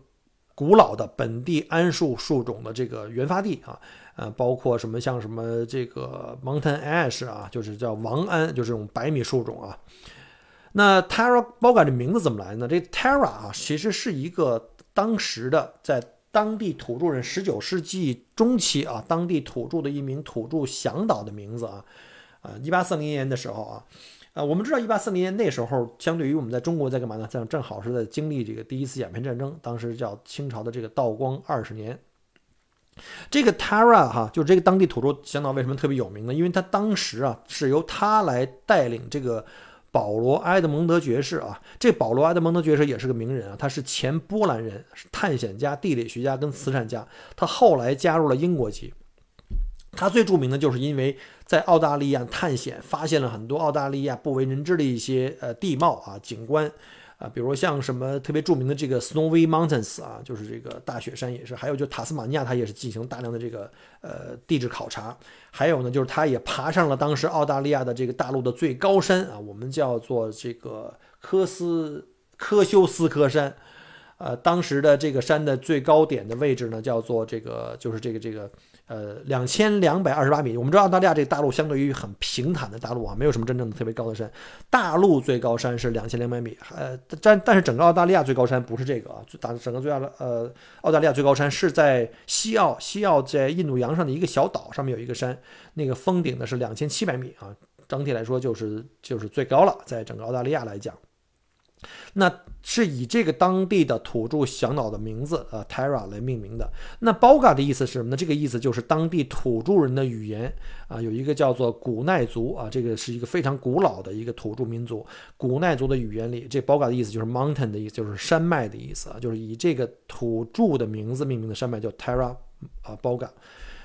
古老的本地桉树树种的这个原发地啊，呃，包括什么像什么这个 Mountain Ash 啊，就是叫王桉，就是这种百米树种啊。那 Tara Boga 这名字怎么来呢？这 Tara 啊，其实是一个当时的在当地土著人十九世纪中期啊，当地土著的一名土著向导的名字啊，啊，一八四零年的时候啊。啊，我们知道一八四零年那时候，相对于我们在中国在干嘛呢？正正好是在经历这个第一次鸦片战争，当时叫清朝的这个道光二十年。这个 Tara 哈，就这个当地土著向导为什么特别有名呢？因为他当时啊是由他来带领这个保罗埃德蒙德爵士啊，这保罗埃德蒙德爵士也是个名人啊，他是前波兰人，是探险家、地理学家跟慈善家，他后来加入了英国籍。他最著名的就是因为在澳大利亚探险，发现了很多澳大利亚不为人知的一些呃地貌啊景观啊，比如像什么特别著名的这个 Snowy Mountains 啊，就是这个大雪山也是，还有就塔斯马尼亚，它也是进行大量的这个呃地质考察，还有呢就是它也爬上了当时澳大利亚的这个大陆的最高山啊，我们叫做这个科斯科修斯科山，呃，当时的这个山的最高点的位置呢叫做这个就是这个这个。呃，两千两百二十八米。我们知道澳大利亚这大陆相对于很平坦的大陆啊，没有什么真正的特别高的山。大陆最高山是两千两百米，呃，但但是整个澳大利亚最高山不是这个啊，大整个最大的呃澳大利亚最高山是在西澳，西澳在印度洋上的一个小岛上面有一个山，那个峰顶呢是两千七百米啊，整体来说就是就是最高了，在整个澳大利亚来讲。那是以这个当地的土著向导的名字，呃，Tara 来命名的。那 Boga 的意思是什么呢？这个意思就是当地土著人的语言啊，有一个叫做古奈族啊，这个是一个非常古老的一个土著民族。古奈族的语言里，这 Boga 的意思就是 mountain 的意思，就是山脉的意思啊，就是以这个土著的名字命名的山脉叫 Tara 啊 Boga。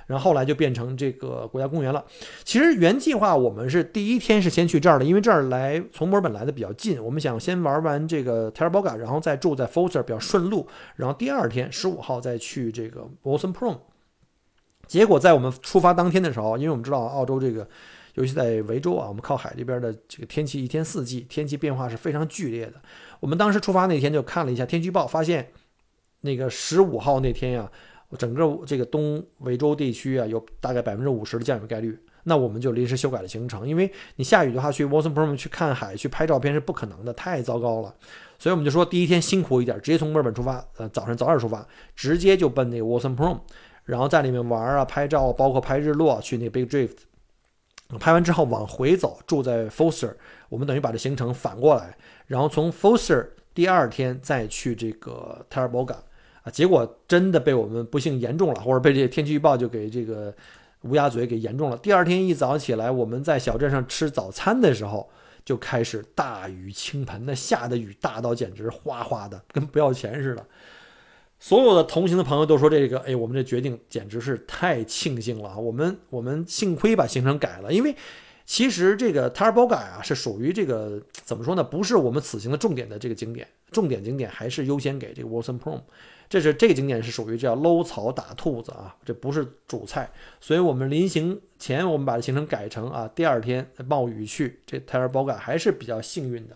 然后后来就变成这个国家公园了。其实原计划我们是第一天是先去这儿的，因为这儿来从墨尔本来的比较近，我们想先玩完这个 t e r r b o g a 然后再住在 Foster 比较顺路，然后第二天十五号再去这个 Wilson Prom。结果在我们出发当天的时候，因为我们知道澳洲这个，尤其在维州啊，我们靠海这边的这个天气一天四季天气变化是非常剧烈的。我们当时出发那天就看了一下天气预报，发现那个十五号那天呀。整个这个东维州地区啊，有大概百分之五十的降雨概率，那我们就临时修改了行程，因为你下雨的话，去 Wilson Prom 去看海、去拍照片是不可能的，太糟糕了。所以我们就说第一天辛苦一点，直接从墨尔本出发，呃，早上早点出发，直接就奔那个 Wilson Prom，然后在里面玩啊、拍照，包括拍日落，去那个 Big Drift。拍完之后往回走，住在 Foster，我们等于把这行程反过来，然后从 Foster 第二天再去这个 t 结果真的被我们不幸严重了，或者被这天气预报就给这个乌鸦嘴给严重了。第二天一早起来，我们在小镇上吃早餐的时候，就开始大雨倾盆，那下的雨大到简直哗哗的，跟不要钱似的。所有的同行的朋友都说这个，哎，我们这决定简直是太庆幸了啊。我们我们幸亏把行程改了，因为其实这个 t a r b o g a 啊是属于这个怎么说呢？不是我们此行的重点的这个景点，重点景点还是优先给这个 Wilson Prom。这是这个景点是属于叫搂草打兔子啊，这不是主菜，所以我们临行前我们把行程改成啊，第二天冒雨去这 t e r r b o g a 还是比较幸运的。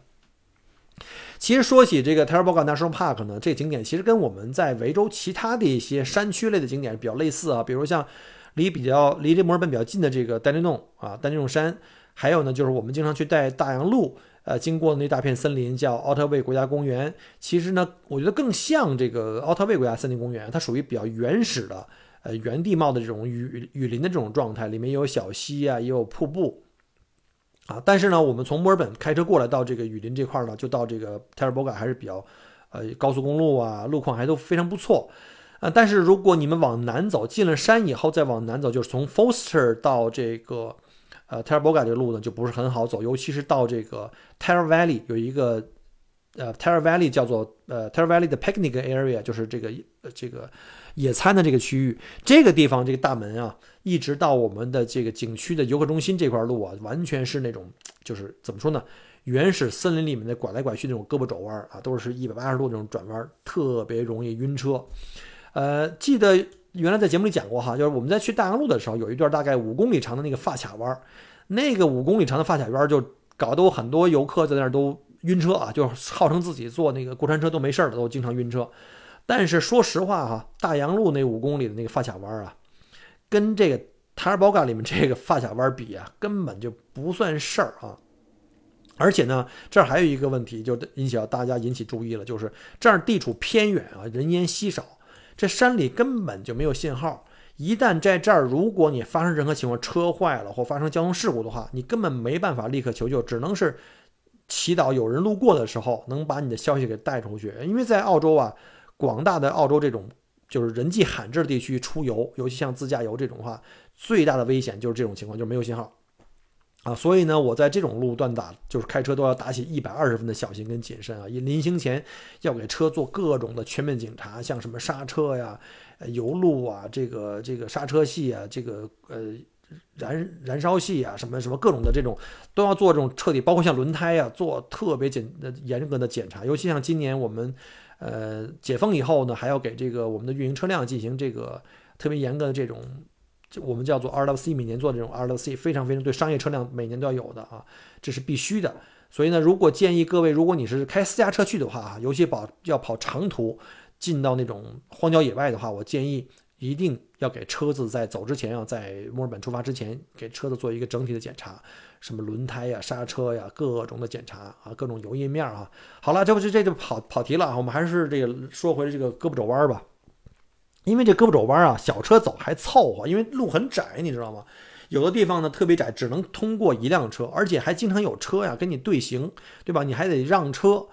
其实说起这个 t e r r b o g a National Park 呢，这景点其实跟我们在维州其他的一些山区类的景点比较类似啊，比如像离比较离这墨尔本比较近的这个丹尼弄啊，丹尼弄山，还有呢就是我们经常去带大洋路。呃，经过那大片森林叫奥特卫国家公园，其实呢，我觉得更像这个奥特卫国家森林公园，它属于比较原始的，呃，原地貌的这种雨雨林的这种状态，里面有小溪啊，也有瀑布，啊，但是呢，我们从墨尔本开车过来到这个雨林这块呢，就到这个 t e r r b o g a 还是比较，呃，高速公路啊，路况还都非常不错，啊，但是如果你们往南走，进了山以后再往南走，就是从 Foster 到这个。呃 t e r r b o g a 这个路呢就不是很好走，尤其是到这个 t e r r a Valley 有一个呃 Terra Valley 叫做呃 Terra Valley 的 Picnic Area，就是这个呃这个野餐的这个区域。这个地方这个大门啊，一直到我们的这个景区的游客中心这块路啊，完全是那种就是怎么说呢？原始森林里面的拐来拐去那种胳膊肘弯啊，都是一百八十度那种转弯，特别容易晕车。呃，记得原来在节目里讲过哈，就是我们在去大洋路的时候，有一段大概五公里长的那个发卡弯，那个五公里长的发卡弯就搞得我很多游客在那儿都晕车啊，就号称自己坐那个过山车都没事儿，都经常晕车。但是说实话哈，大洋路那五公里的那个发卡弯啊，跟这个塔尔堡嘎里面这个发卡弯比啊，根本就不算事儿啊。而且呢，这儿还有一个问题，就引起到大家引起注意了，就是这儿地处偏远啊，人烟稀少，这山里根本就没有信号。一旦在这儿，如果你发生任何情况，车坏了或发生交通事故的话，你根本没办法立刻求救，只能是祈祷有人路过的时候能把你的消息给带出去。因为在澳洲啊，广大的澳洲这种就是人迹罕至的地区出游，尤其像自驾游这种话，最大的危险就是这种情况，就是没有信号。啊，所以呢，我在这种路段打，就是开车都要打起一百二十分的小心跟谨慎啊。临行前要给车做各种的全面检查，像什么刹车呀、油路啊、这个这个刹车系啊、这个呃燃燃烧系啊，什么什么各种的这种都要做这种彻底，包括像轮胎啊，做特别简严格的检查。尤其像今年我们呃解封以后呢，还要给这个我们的运营车辆进行这个特别严格的这种。我们叫做 RWC，每年做这种 RWC，非常非常对商业车辆每年都要有的啊，这是必须的。所以呢，如果建议各位，如果你是开私家车去的话啊，尤其跑要跑长途，进到那种荒郊野外的话，我建议一定要给车子在走之前啊，在墨尔本出发之前，给车子做一个整体的检查，什么轮胎呀、刹车呀，各种的检查啊，各种油印面啊。好了，这不这这就跑跑题了，我们还是这个说回这个胳膊肘弯吧。因为这胳膊肘弯啊，小车走还凑合，因为路很窄，你知道吗？有的地方呢特别窄，只能通过一辆车，而且还经常有车呀跟你对行，对吧？你还得让车。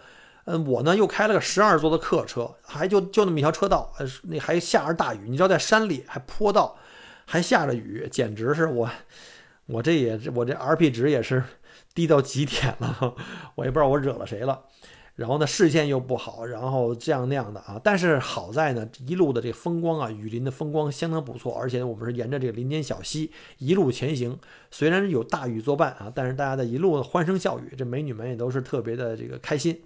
嗯，我呢又开了个十二座的客车，还就就那么一条车道，呃，那还下着大雨，你知道在山里还坡道，还下着雨，简直是我，我这也我这 R P 值也是低到极点了，我也不知道我惹了谁了。然后呢，视线又不好，然后这样那样的啊。但是好在呢，一路的这风光啊，雨林的风光相当不错。而且我们是沿着这个林间小溪一路前行，虽然有大雨作伴啊，但是大家的一路欢声笑语，这美女们也都是特别的这个开心。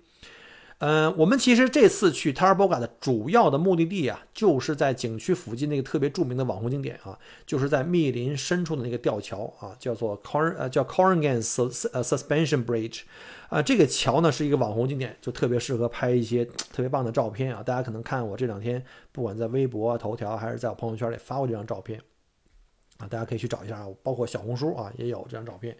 嗯，我们其实这次去塔尔堡嘎的主要的目的地啊，就是在景区附近那个特别著名的网红景点啊，就是在密林深处的那个吊桥啊，叫做 Cor 呃叫 Coringan Suspension Bridge。啊，这个桥呢是一个网红景点，就特别适合拍一些特别棒的照片啊！大家可能看我这两天，不管在微博、啊头条还是在我朋友圈里发过这张照片啊，大家可以去找一下啊，包括小红书啊也有这张照片，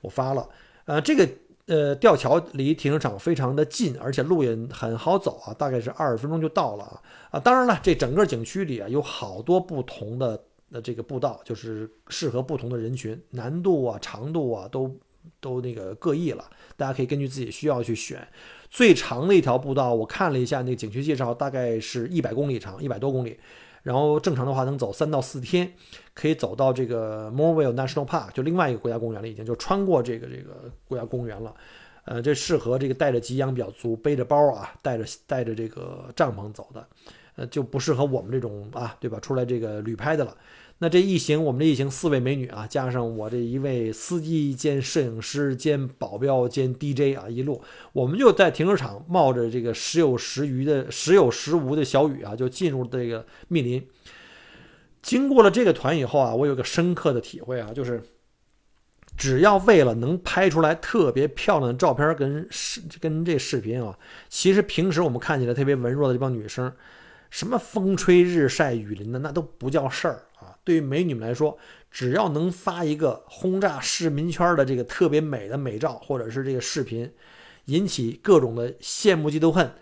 我发了。呃，这个呃吊桥离停车场非常的近，而且路也很好走啊，大概是二十分钟就到了啊！啊，当然了，这整个景区里啊有好多不同的呃这个步道，就是适合不同的人群，难度啊、长度啊都。都那个各异了，大家可以根据自己需要去选。最长的一条步道，我看了一下那个景区介绍，大概是一百公里长，一百多公里。然后正常的话能走三到四天，可以走到这个 Morville National Park，就另外一个国家公园了，已经就穿过这个这个国家公园了。呃，这适合这个带着给养比较足，背着包啊，带着带着这个帐篷走的，呃，就不适合我们这种啊，对吧？出来这个旅拍的了。那这一行，我们这一行四位美女啊，加上我这一位司机兼摄影师兼保镖兼 DJ 啊，一路我们就在停车场冒着这个时有时余的时有时无的小雨啊，就进入这个密林。经过了这个团以后啊，我有个深刻的体会啊，就是只要为了能拍出来特别漂亮的照片跟视跟这视频啊，其实平时我们看起来特别文弱的这帮女生，什么风吹日晒雨淋的那都不叫事儿。对于美女们来说，只要能发一个轰炸市民圈的这个特别美的美照，或者是这个视频，引起各种的羡慕嫉妒恨，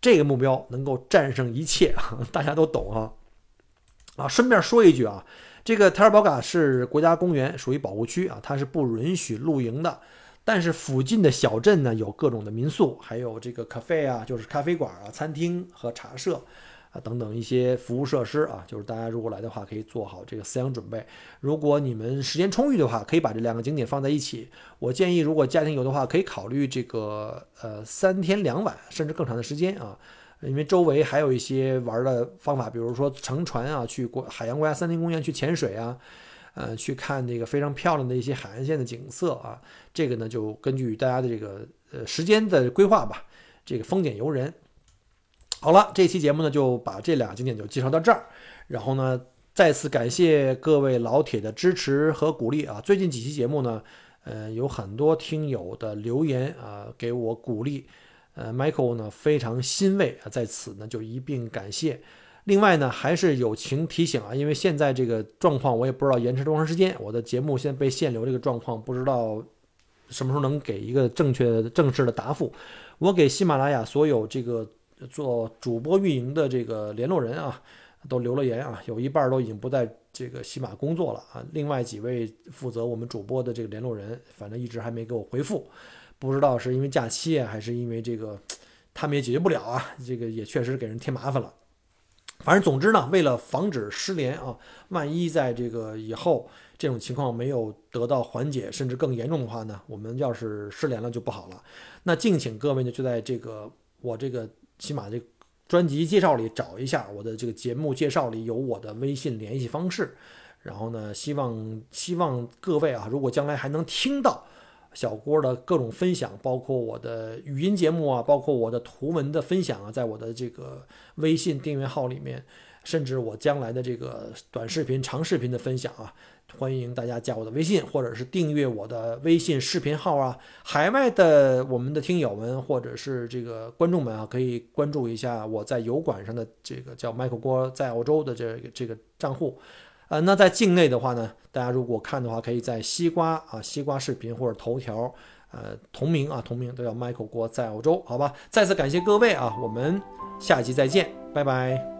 这个目标能够战胜一切！大家都懂啊！啊，顺便说一句啊，这个塔尔堡嘎是国家公园，属于保护区啊，它是不允许露营的。但是附近的小镇呢，有各种的民宿，还有这个咖啡啊，就是咖啡馆啊、餐厅和茶社。啊等等一些服务设施啊，就是大家如果来的话，可以做好这个思想准备。如果你们时间充裕的话，可以把这两个景点放在一起。我建议，如果家庭游的话，可以考虑这个呃三天两晚，甚至更长的时间啊，因为周围还有一些玩的方法，比如说乘船啊，去国海洋国家森林公园去潜水啊。呃，去看这个非常漂亮的一些海岸线的景色啊，这个呢就根据大家的这个呃时间的规划吧，这个丰俭由人。好了，这期节目呢就把这俩景点就介绍到这儿，然后呢再次感谢各位老铁的支持和鼓励啊！最近几期节目呢，呃有很多听友的留言啊给我鼓励，呃，Michael 呢非常欣慰啊，在此呢就一并感谢。另外呢，还是友情提醒啊，因为现在这个状况我也不知道延迟多长时间，我的节目现在被限流这个状况，不知道什么时候能给一个正确正式的答复。我给喜马拉雅所有这个做主播运营的这个联络人啊，都留了言啊，有一半都已经不在这个喜马工作了啊。另外几位负责我们主播的这个联络人，反正一直还没给我回复，不知道是因为假期啊，还是因为这个 他们也解决不了啊，这个也确实给人添麻烦了。反正总之呢，为了防止失联啊，万一在这个以后这种情况没有得到缓解，甚至更严重的话呢，我们要是失联了就不好了。那敬请各位呢，就在这个我这个起码这专辑介绍里找一下我的这个节目介绍里有我的微信联系方式，然后呢，希望希望各位啊，如果将来还能听到。小郭的各种分享，包括我的语音节目啊，包括我的图文的分享啊，在我的这个微信订阅号里面，甚至我将来的这个短视频、长视频的分享啊，欢迎大家加我的微信，或者是订阅我的微信视频号啊。海外的我们的听友们或者是这个观众们啊，可以关注一下我在油管上的这个叫 Michael 郭在澳洲的这个这个账户。呃，那在境内的话呢，大家如果看的话，可以在西瓜啊、西瓜视频或者头条，呃，同名啊，同名都叫 Michael 郭在澳洲，好吧？再次感谢各位啊，我们下期再见，拜拜。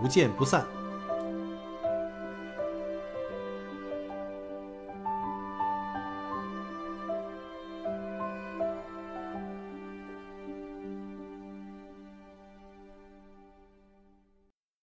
不见不散。